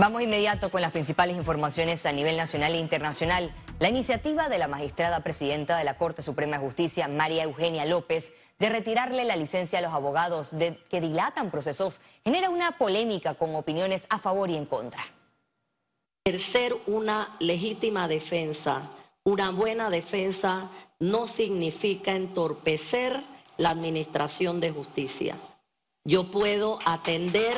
Vamos inmediato con las principales informaciones a nivel nacional e internacional. La iniciativa de la magistrada presidenta de la Corte Suprema de Justicia, María Eugenia López, de retirarle la licencia a los abogados que dilatan procesos, genera una polémica con opiniones a favor y en contra. Ejercer una legítima defensa, una buena defensa, no significa entorpecer la administración de justicia. Yo puedo atender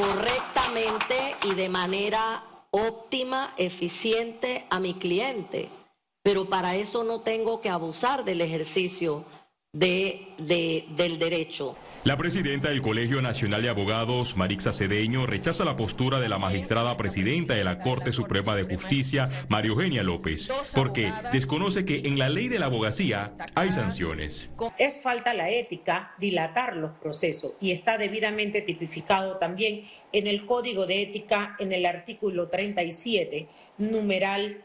correctamente y de manera óptima, eficiente a mi cliente, pero para eso no tengo que abusar del ejercicio de, del derecho. La presidenta del Colegio Nacional de Abogados, Marixa Cedeño, rechaza la postura de la magistrada presidenta de la Corte Suprema de Justicia, María Eugenia López, porque desconoce que en la ley de la abogacía hay sanciones. Es falta la ética dilatar los procesos y está debidamente tipificado también en el Código de Ética en el artículo 37, numeral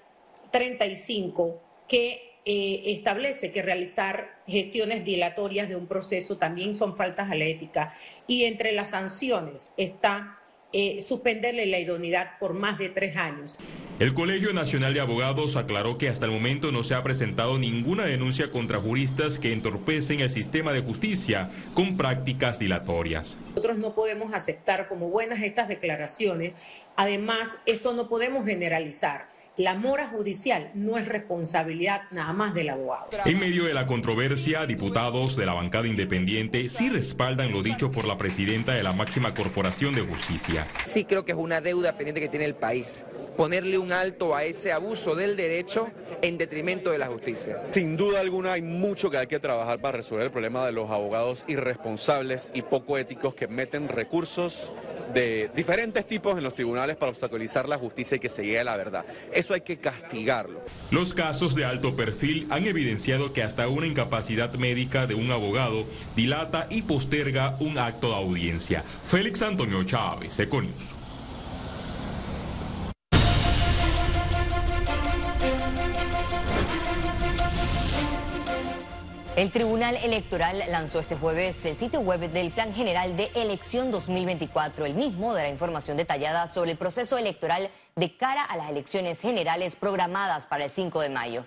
35, que eh, establece que realizar gestiones dilatorias de un proceso también son faltas a la ética y entre las sanciones está eh, suspenderle la idoneidad por más de tres años. El Colegio Nacional de Abogados aclaró que hasta el momento no se ha presentado ninguna denuncia contra juristas que entorpecen el sistema de justicia con prácticas dilatorias. Nosotros no podemos aceptar como buenas estas declaraciones. Además, esto no podemos generalizar la mora judicial no es responsabilidad nada más del abogado. En medio de la controversia, diputados de la bancada independiente sí respaldan lo dicho por la presidenta de la máxima corporación de justicia. Sí creo que es una deuda pendiente que tiene el país, ponerle un alto a ese abuso del derecho en detrimento de la justicia. Sin duda alguna hay mucho que hay que trabajar para resolver el problema de los abogados irresponsables y poco éticos que meten recursos de diferentes tipos en los tribunales para obstaculizar la justicia y que se llegue a la verdad. Eso hay que castigarlo. Los casos de alto perfil han evidenciado que hasta una incapacidad médica de un abogado dilata y posterga un acto de audiencia. Félix Antonio Chávez, Econius. El Tribunal Electoral lanzó este jueves el sitio web del Plan General de Elección 2024. El mismo dará información detallada sobre el proceso electoral de cara a las elecciones generales programadas para el 5 de mayo.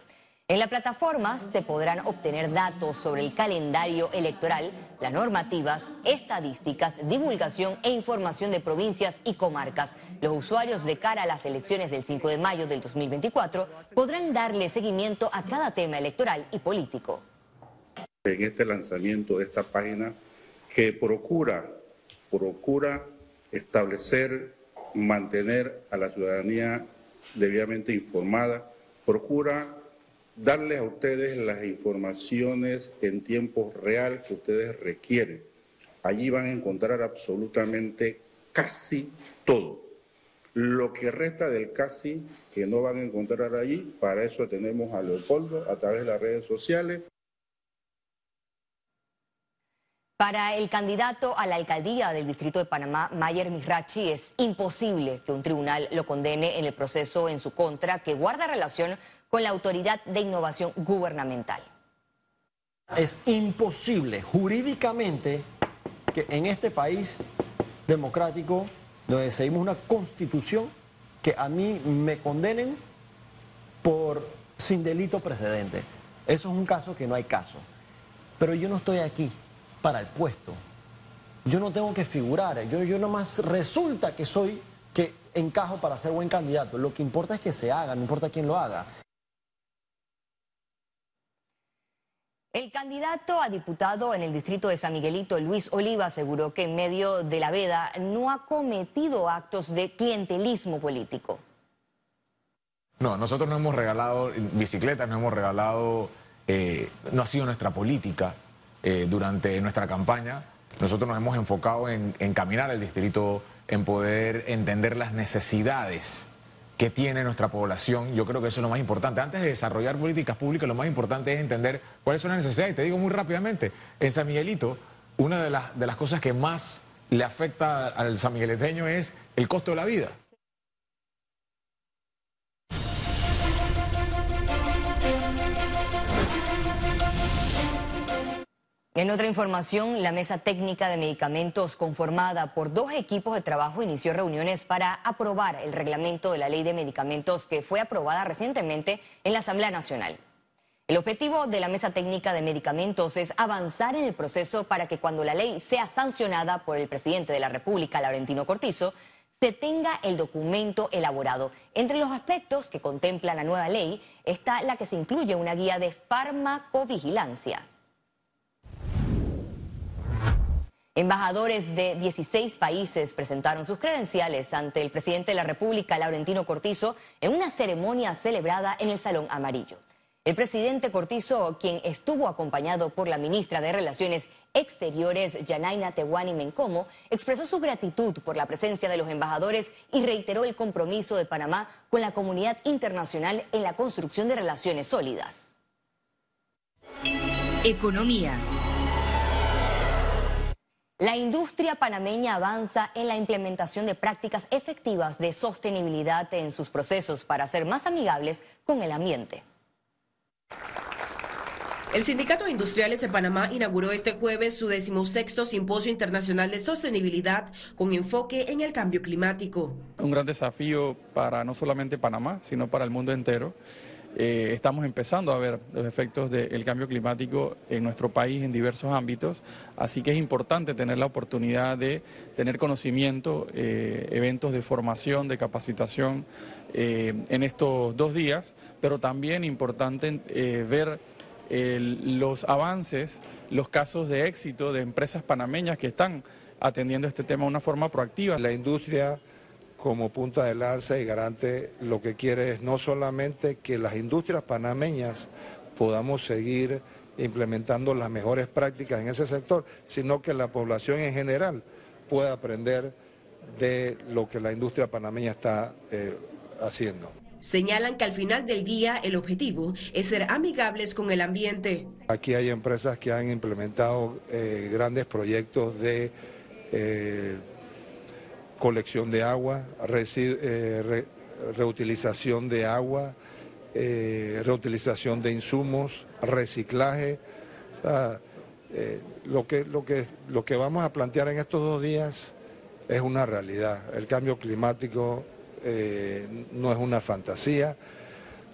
En la plataforma se podrán obtener datos sobre el calendario electoral, las normativas, estadísticas, divulgación e información de provincias y comarcas. Los usuarios de cara a las elecciones del 5 de mayo del 2024 podrán darle seguimiento a cada tema electoral y político en este lanzamiento de esta página que procura, procura establecer, mantener a la ciudadanía debidamente informada, procura darles a ustedes las informaciones en tiempo real que ustedes requieren. Allí van a encontrar absolutamente casi todo. Lo que resta del casi que no van a encontrar allí, para eso tenemos a Leopoldo a través de las redes sociales. Para el candidato a la alcaldía del Distrito de Panamá, Mayer Mirachi, es imposible que un tribunal lo condene en el proceso en su contra que guarda relación con la Autoridad de Innovación Gubernamental. Es imposible jurídicamente que en este país democrático, donde seguimos una constitución, que a mí me condenen por sin delito precedente. Eso es un caso que no hay caso. Pero yo no estoy aquí para el puesto. Yo no tengo que figurar, yo, yo nomás resulta que soy, que encajo para ser buen candidato. Lo que importa es que se haga, no importa quién lo haga. El candidato a diputado en el distrito de San Miguelito, Luis Oliva, aseguró que en medio de la veda no ha cometido actos de clientelismo político. No, nosotros no hemos regalado bicicletas, no hemos regalado, eh, no ha sido nuestra política. Eh, durante nuestra campaña. Nosotros nos hemos enfocado en, caminar el distrito, en poder entender las necesidades que tiene nuestra población. Yo creo que eso es lo más importante. Antes de desarrollar políticas públicas, lo más importante es entender cuáles son las necesidades. Te digo muy rápidamente, en San Miguelito, una de las, de las cosas que más le afecta al san migueleteño es el costo de la vida. En otra información, la mesa técnica de medicamentos conformada por dos equipos de trabajo inició reuniones para aprobar el reglamento de la ley de medicamentos que fue aprobada recientemente en la Asamblea Nacional. El objetivo de la mesa técnica de medicamentos es avanzar en el proceso para que cuando la ley sea sancionada por el presidente de la República, Laurentino Cortizo, se tenga el documento elaborado. Entre los aspectos que contempla la nueva ley está la que se incluye una guía de farmacovigilancia. Embajadores de 16 países presentaron sus credenciales ante el presidente de la República, Laurentino Cortizo, en una ceremonia celebrada en el Salón Amarillo. El presidente Cortizo, quien estuvo acompañado por la ministra de Relaciones Exteriores, Yanaina Tehuani Mencomo, expresó su gratitud por la presencia de los embajadores y reiteró el compromiso de Panamá con la comunidad internacional en la construcción de relaciones sólidas. Economía. La industria panameña avanza en la implementación de prácticas efectivas de sostenibilidad en sus procesos para ser más amigables con el ambiente. El Sindicato de Industriales de Panamá inauguró este jueves su decimosexto Simposio Internacional de Sostenibilidad con enfoque en el cambio climático. Un gran desafío para no solamente Panamá, sino para el mundo entero. Eh, estamos empezando a ver los efectos del cambio climático en nuestro país en diversos ámbitos, así que es importante tener la oportunidad de tener conocimiento, eh, eventos de formación, de capacitación eh, en estos dos días, pero también importante ver los avances, los casos de éxito de empresas panameñas que están atendiendo este tema de una forma proactiva. La industria como punta de lanza y garante lo que quiere es no solamente que las industrias panameñas podamos seguir implementando las mejores prácticas en ese sector, sino que la población en general pueda aprender de lo que la industria panameña está eh, haciendo. Señalan que al final del día el objetivo es ser amigables con el ambiente. Aquí hay empresas que han implementado eh, grandes proyectos de eh, colección de agua, eh, reutilización de agua, eh, reutilización de insumos, reciclaje. Eh, lo, que, lo, que, lo que vamos a plantear en estos dos días es una realidad. El cambio climático no es una fantasía.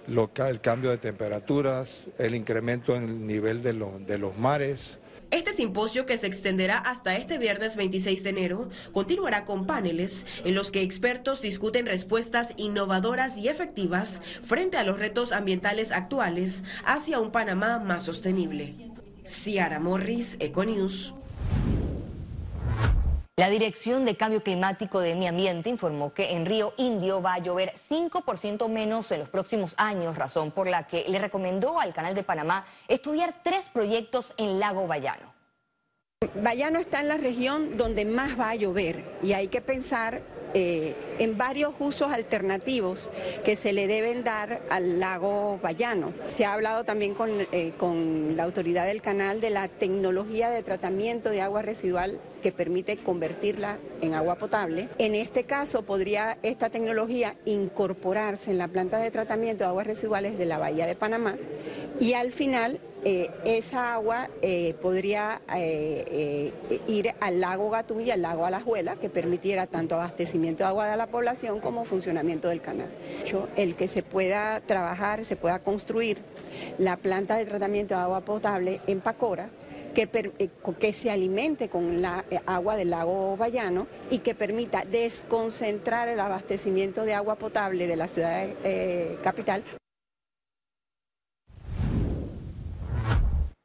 el cambio de temperaturas, el incremento en el nivel de, de los mares, este simposio, que se extenderá hasta este viernes 26 de enero, continuará con paneles en los que expertos discuten respuestas innovadoras y efectivas frente a los retos ambientales actuales hacia un Panamá más sostenible. Ciara Morris, Econews. La Dirección de Cambio Climático de Mi Ambiente informó que en Río Indio va a llover 5% menos en los próximos años, razón por la que le recomendó al Canal de Panamá estudiar tres proyectos en Lago Bayano. Bayano está en la región donde más va a llover y hay que pensar eh, en varios usos alternativos que se le deben dar al lago Bayano. Se ha hablado también con, eh, con la autoridad del canal de la tecnología de tratamiento de agua residual que permite convertirla en agua potable. En este caso podría esta tecnología incorporarse en la planta de tratamiento de aguas residuales de la Bahía de Panamá y al final eh, esa agua eh, podría eh, ir al lago Gatún y al lago Alajuela, que permitiera tanto abastecimiento de agua de la población como funcionamiento del canal. El que se pueda trabajar, se pueda construir la planta de tratamiento de agua potable en Pacora, que, que, se alimente con la agua del lago Bayano y que permita desconcentrar el abastecimiento de agua potable de la ciudad capital.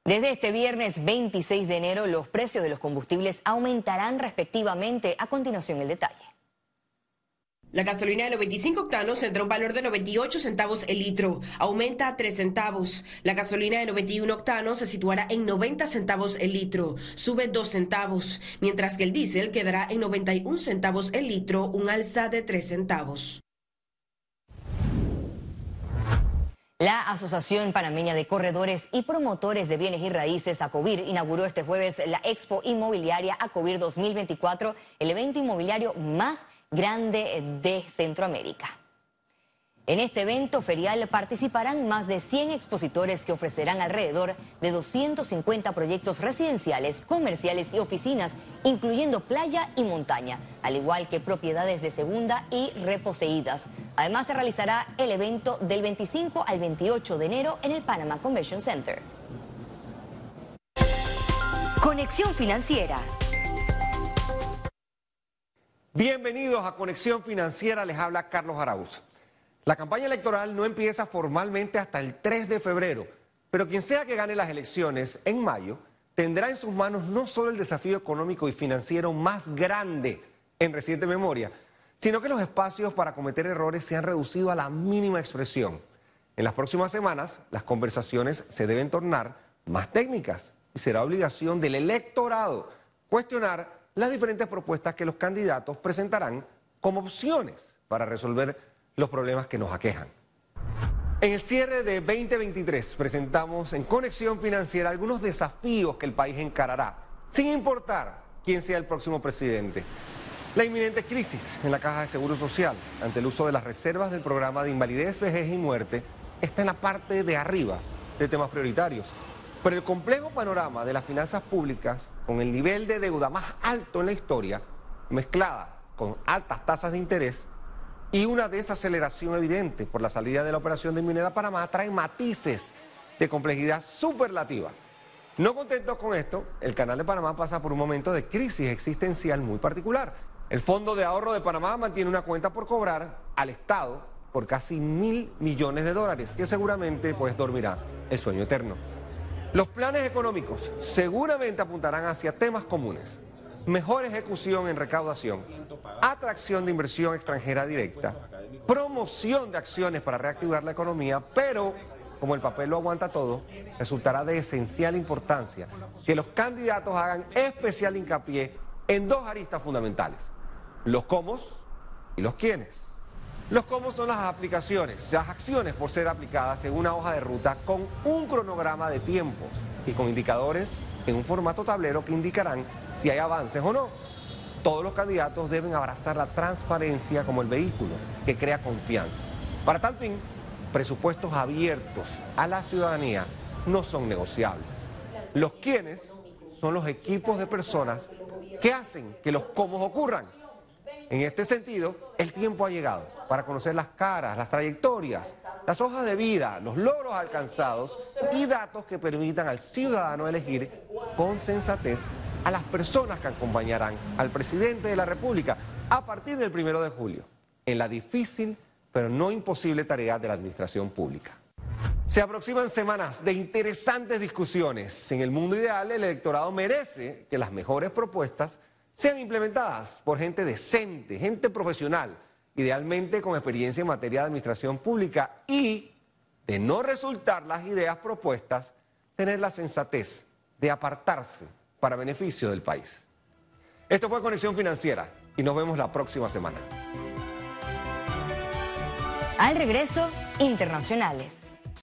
Desde este viernes 26 de enero, los precios de los combustibles aumentarán respectivamente. A continuación, el detalle. La gasolina de 95 octanos tendrá un valor de 98 centavos el litro, aumenta a 3 centavos. La gasolina de 91 octanos se situará en 90 centavos el litro, sube 2 centavos, mientras que el diésel quedará en 91 centavos el litro, un alza de 3 centavos. La Asociación Panameña de Corredores y Promotores de Bienes y Raíces, ACOBIR, inauguró este jueves la Expo Inmobiliaria ACOBIR 2024, el evento inmobiliario más grande de Centroamérica. En este evento ferial participarán más de 100 expositores que ofrecerán alrededor de 250 proyectos residenciales, comerciales y oficinas, incluyendo playa y montaña, al igual que propiedades de segunda y reposeídas. Además se realizará el evento del 25 al 28 de enero en el Panama Convention Center. Conexión Financiera. Bienvenidos a Conexión Financiera, les habla Carlos Arauz. La campaña electoral no empieza formalmente hasta el 3 de febrero, pero quien sea que gane las elecciones en mayo tendrá en sus manos no solo el desafío económico y financiero más grande en reciente memoria, sino que los espacios para cometer errores se han reducido a la mínima expresión. En las próximas semanas, las conversaciones se deben tornar más técnicas y será obligación del electorado cuestionar las diferentes propuestas que los candidatos presentarán como opciones para resolver los problemas que nos aquejan. En el cierre de 2023 presentamos en Conexión Financiera algunos desafíos que el país encarará, sin importar quién sea el próximo presidente. La inminente crisis en la Caja de Seguro Social ante el uso de las reservas del programa de invalidez, vejez y muerte está en la parte de arriba de temas prioritarios. Pero el complejo panorama de las finanzas públicas, con el nivel de deuda más alto en la historia, mezclada con altas tasas de interés, y una desaceleración evidente por la salida de la operación de Minera Panamá trae matices de complejidad superlativa. No contentos con esto, el Canal de Panamá pasa por un momento de crisis existencial muy particular. El Fondo de Ahorro de Panamá mantiene una cuenta por cobrar al Estado por casi mil millones de dólares, que seguramente pues dormirá el sueño eterno. Los planes económicos seguramente apuntarán hacia temas comunes, mejor ejecución en recaudación, atracción de inversión extranjera directa, promoción de acciones para reactivar la economía, pero como el papel lo aguanta todo, resultará de esencial importancia que los candidatos hagan especial hincapié en dos aristas fundamentales, los cómo y los quiénes. Los cómo son las aplicaciones, las acciones por ser aplicadas en una hoja de ruta con un cronograma de tiempos y con indicadores en un formato tablero que indicarán si hay avances o no. Todos los candidatos deben abrazar la transparencia como el vehículo que crea confianza. Para tal fin, presupuestos abiertos a la ciudadanía no son negociables. Los quienes son los equipos de personas que hacen que los cómo ocurran. En este sentido, el tiempo ha llegado para conocer las caras, las trayectorias, las hojas de vida, los logros alcanzados y datos que permitan al ciudadano elegir con sensatez a las personas que acompañarán al presidente de la República a partir del primero de julio, en la difícil pero no imposible tarea de la administración pública. Se aproximan semanas de interesantes discusiones. En el mundo ideal, el electorado merece que las mejores propuestas sean implementadas por gente decente, gente profesional, idealmente con experiencia en materia de administración pública y, de no resultar las ideas propuestas, tener la sensatez de apartarse para beneficio del país. Esto fue Conexión Financiera y nos vemos la próxima semana. Al regreso, internacionales.